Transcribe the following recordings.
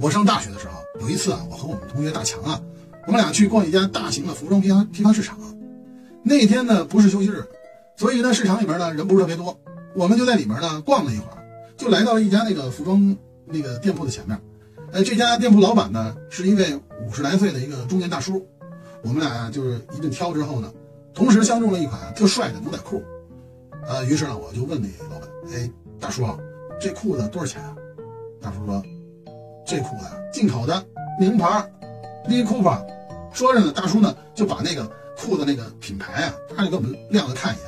我上大学的时候，有一次啊，我和我们同学大强啊，我们俩去逛一家大型的服装批发批发市场。那天呢不是休息日，所以呢市场里面呢人不是特别多，我们就在里面呢逛了一会儿，就来到了一家那个服装那个店铺的前面。哎，这家店铺老板呢是一位五十来岁的一个中年大叔。我们俩就是一顿挑之后呢，同时相中了一款特帅的牛仔裤。呃，于是呢我就问那老板：“哎，大叔啊，这裤子多少钱啊？”大叔说：“这裤子进口的，名牌，Lee Cooper。”说着呢，大叔呢就把那个裤子那个品牌啊，他就给我们亮了看一下。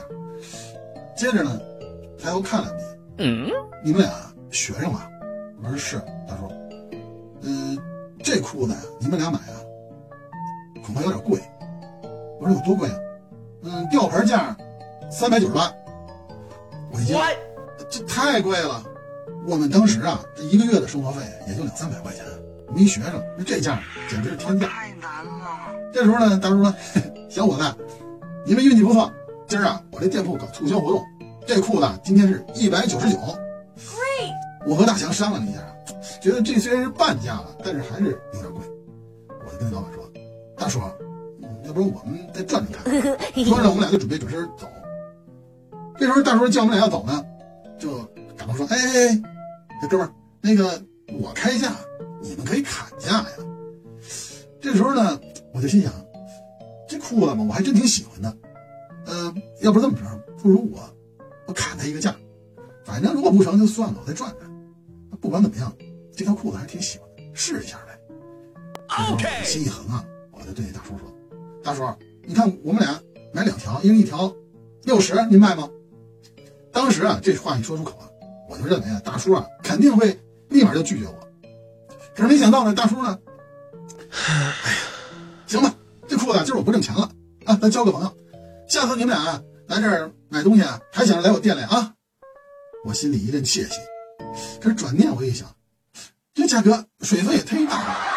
接着呢，抬头看了眼，嗯，你们俩学生吧？我说是。大叔，嗯，这裤子呀，你们俩买啊，恐怕有点贵。我说有多贵啊？嗯，吊牌价三百九十八。我一惊，这太贵了。我们当时啊，这一个月的生活费也就两三百块钱，我们一学生，那这价简直是天价。太难了。这时候呢，大叔说：“ 小伙子，你们运气不错，今儿啊，我这店铺搞促销活动，这裤子今天是一百九十九。Great。我和大强商量了一下，觉得这虽然是半价了，但是还是有点贵。我就跟老板说：“大叔，要不然我们再转转看。”说着，我们俩就准备转身走。这时候，大叔见我们俩要走呢，就赶忙说：“哎哎哎！”这哥们儿，那个我开价，你们可以砍价呀。这时候呢，我就心想，这裤子嘛，我还真挺喜欢的。呃，要不这么着，不如我我砍他一个价，反正如果不成就算了，我再转转。不管怎么样，这条裤子还挺喜欢的，试一下呗。OK。心一横啊，我就对大叔说：“大叔，你看我们俩买两条，一人一条，六十，您卖吗？”当时啊，这话一说出口啊。我就认为啊，大叔啊肯定会立马就拒绝我。可是没想到呢，大叔呢，哎呀，行吧，这裤子今儿我不挣钱了啊，咱交个朋友。下次你们俩来这儿买东西啊，还想着来我店里啊？我心里一阵窃喜。可是转念我一想，这价格水分也忒大了。